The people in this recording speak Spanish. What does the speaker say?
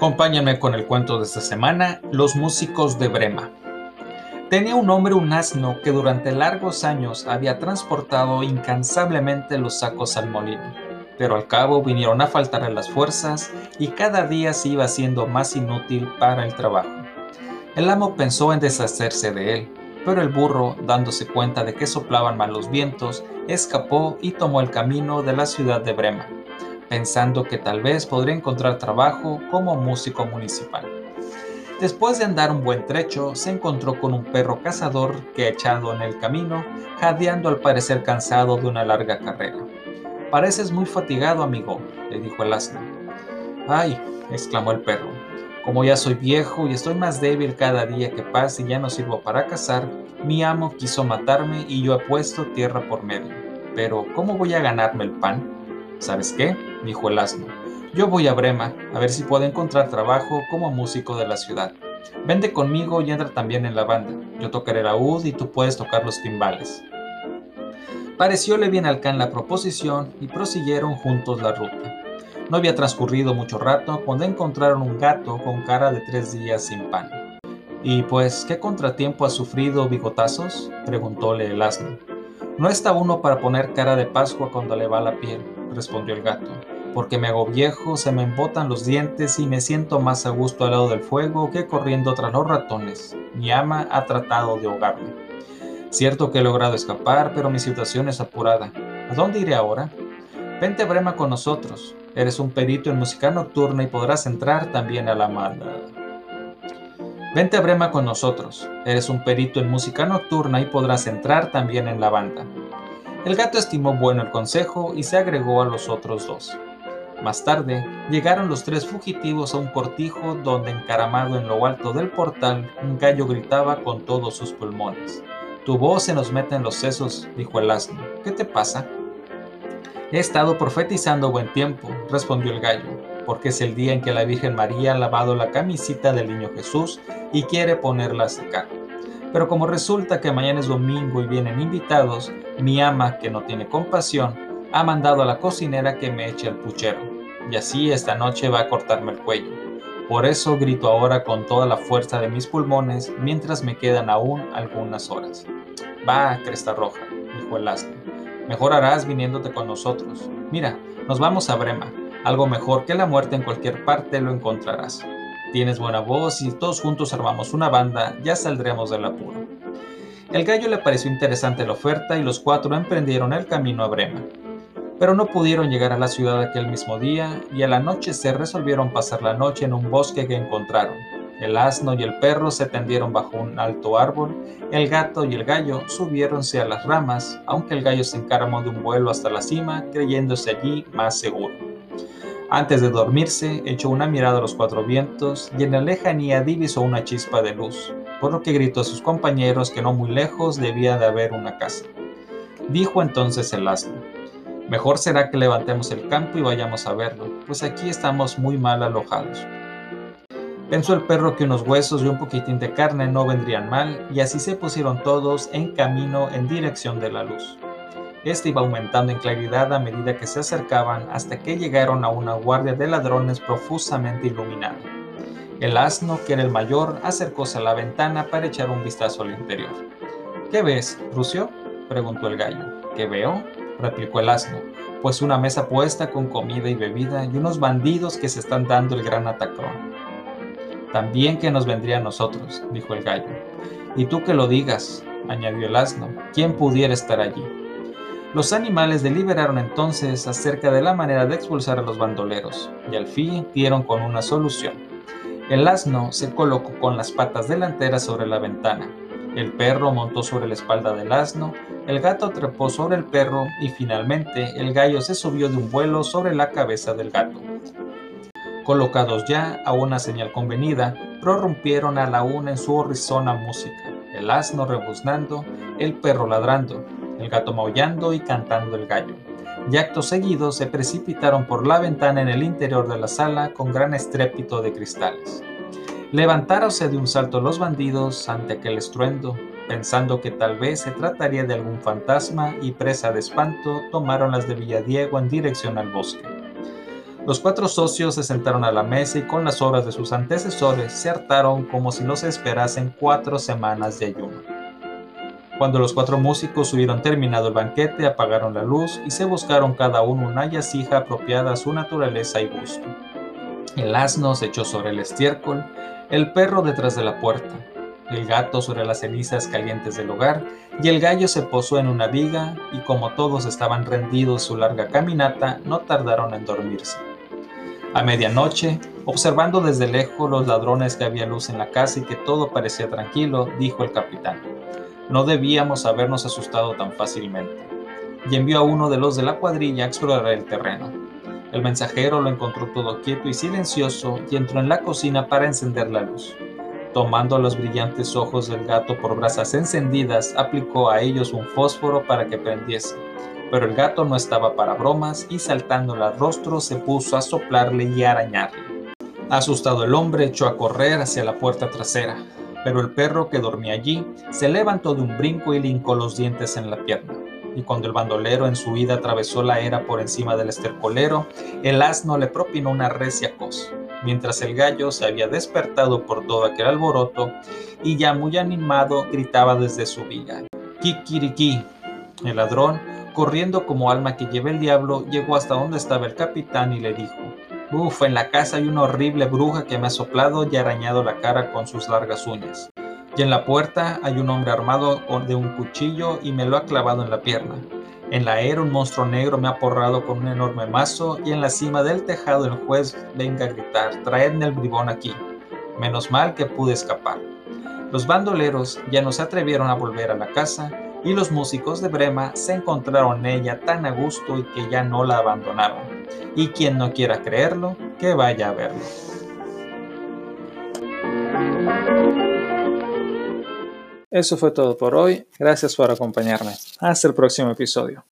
Acompáñame con el cuento de esta semana, Los músicos de Brema. Tenía un hombre un asno que durante largos años había transportado incansablemente los sacos al molino, pero al cabo vinieron a faltar las fuerzas y cada día se iba haciendo más inútil para el trabajo. El amo pensó en deshacerse de él, pero el burro, dándose cuenta de que soplaban mal los vientos, escapó y tomó el camino de la ciudad de Brema pensando que tal vez podría encontrar trabajo como músico municipal. Después de andar un buen trecho, se encontró con un perro cazador que echado en el camino, jadeando al parecer cansado de una larga carrera. Pareces muy fatigado, amigo, le dijo el asno. Ay, exclamó el perro, como ya soy viejo y estoy más débil cada día que pasa y ya no sirvo para cazar, mi amo quiso matarme y yo he puesto tierra por medio. Pero, ¿cómo voy a ganarme el pan? ¿Sabes qué? dijo el asno. Yo voy a Brema, a ver si puedo encontrar trabajo como músico de la ciudad. Vende conmigo y entra también en la banda. Yo tocaré la ud y tú puedes tocar los timbales. Parecióle bien al can la proposición y prosiguieron juntos la ruta. No había transcurrido mucho rato cuando encontraron un gato con cara de tres días sin pan. ¿Y pues qué contratiempo ha sufrido bigotazos? preguntóle el asno. No está uno para poner cara de Pascua cuando le va la piel, respondió el gato, porque me hago viejo, se me embotan los dientes y me siento más a gusto al lado del fuego que corriendo tras los ratones. Mi ama ha tratado de ahogarme. Cierto que he logrado escapar, pero mi situación es apurada. ¿A dónde iré ahora? Vente a Brema con nosotros. Eres un perito en música nocturna y podrás entrar también a la mala. Vente a Brema con nosotros. Eres un perito en música nocturna y podrás entrar también en la banda. El gato estimó bueno el consejo y se agregó a los otros dos. Más tarde, llegaron los tres fugitivos a un cortijo donde encaramado en lo alto del portal, un gallo gritaba con todos sus pulmones. Tu voz se nos mete en los sesos, dijo el asno. ¿Qué te pasa? He estado profetizando buen tiempo, respondió el gallo porque es el día en que la Virgen María ha lavado la camisita del niño Jesús y quiere ponerla a secar. Pero como resulta que mañana es domingo y vienen invitados, mi ama, que no tiene compasión, ha mandado a la cocinera que me eche el puchero, y así esta noche va a cortarme el cuello. Por eso grito ahora con toda la fuerza de mis pulmones mientras me quedan aún algunas horas. Va, Cresta Roja, dijo el asno. Mejor harás viniéndote con nosotros. Mira, nos vamos a Brema. Algo mejor que la muerte en cualquier parte lo encontrarás. Tienes buena voz y todos juntos armamos una banda, ya saldremos del apuro. El gallo le pareció interesante la oferta y los cuatro emprendieron el camino a Brema. Pero no pudieron llegar a la ciudad aquel mismo día y a la noche se resolvieron pasar la noche en un bosque que encontraron. El asno y el perro se tendieron bajo un alto árbol, el gato y el gallo subiéronse a las ramas, aunque el gallo se encaramó de un vuelo hasta la cima, creyéndose allí más seguro. Antes de dormirse, echó una mirada a los cuatro vientos y en la lejanía divisó una chispa de luz, por lo que gritó a sus compañeros que no muy lejos debía de haber una casa. Dijo entonces el asno, mejor será que levantemos el campo y vayamos a verlo, pues aquí estamos muy mal alojados. Pensó el perro que unos huesos y un poquitín de carne no vendrían mal, y así se pusieron todos en camino en dirección de la luz. Este iba aumentando en claridad a medida que se acercaban hasta que llegaron a una guardia de ladrones profusamente iluminada. El asno, que era el mayor, acercóse a la ventana para echar un vistazo al interior. ¿Qué ves, Rucio? preguntó el gallo. ¿Qué veo? replicó el asno. Pues una mesa puesta con comida y bebida y unos bandidos que se están dando el gran atacón. También que nos vendría a nosotros, dijo el gallo. Y tú que lo digas, añadió el asno, ¿quién pudiera estar allí? Los animales deliberaron entonces acerca de la manera de expulsar a los bandoleros, y al fin dieron con una solución. El asno se colocó con las patas delanteras sobre la ventana, el perro montó sobre la espalda del asno, el gato trepó sobre el perro y finalmente el gallo se subió de un vuelo sobre la cabeza del gato. Colocados ya a una señal convenida, prorrumpieron a la una en su horrizona música, el asno rebuznando, el perro ladrando, el gato maullando y cantando el gallo. Y acto seguido se precipitaron por la ventana en el interior de la sala con gran estrépito de cristales. Levantáronse de un salto los bandidos ante aquel estruendo, pensando que tal vez se trataría de algún fantasma y presa de espanto, tomaron las de Villadiego en dirección al bosque. Los cuatro socios se sentaron a la mesa y con las obras de sus antecesores se hartaron como si los esperasen cuatro semanas de ayuno. Cuando los cuatro músicos hubieron terminado el banquete, apagaron la luz y se buscaron cada uno una yacija apropiada a su naturaleza y gusto. El asno se echó sobre el estiércol, el perro detrás de la puerta, el gato sobre las cenizas calientes del hogar, y el gallo se posó en una viga, y como todos estaban rendidos su larga caminata, no tardaron en dormirse. A medianoche, observando desde lejos los ladrones que había luz en la casa y que todo parecía tranquilo, dijo el capitán, no debíamos habernos asustado tan fácilmente. Y envió a uno de los de la cuadrilla a explorar el terreno. El mensajero lo encontró todo quieto y silencioso y entró en la cocina para encender la luz. Tomando los brillantes ojos del gato por brasas encendidas, aplicó a ellos un fósforo para que prendiese pero el gato no estaba para bromas y saltando al rostro se puso a soplarle y a arañarle. Asustado el hombre echó a correr hacia la puerta trasera, pero el perro que dormía allí se levantó de un brinco y le los dientes en la pierna. Y cuando el bandolero en su huida atravesó la era por encima del estercolero, el asno le propinó una recia cos, mientras el gallo se había despertado por todo aquel alboroto y ya muy animado gritaba desde su viga. Kikiriki. El ladrón corriendo como alma que lleva el diablo, llegó hasta donde estaba el capitán y le dijo, Uf, en la casa hay una horrible bruja que me ha soplado y arañado la cara con sus largas uñas. Y en la puerta hay un hombre armado de un cuchillo y me lo ha clavado en la pierna. En la era un monstruo negro me ha porrado con un enorme mazo y en la cima del tejado el juez venga a gritar, traedme el bribón aquí. Menos mal que pude escapar. Los bandoleros ya no se atrevieron a volver a la casa y los músicos de Brema se encontraron en ella tan a gusto y que ya no la abandonaron. Y quien no quiera creerlo, que vaya a verlo. Eso fue todo por hoy. Gracias por acompañarme. Hasta el próximo episodio.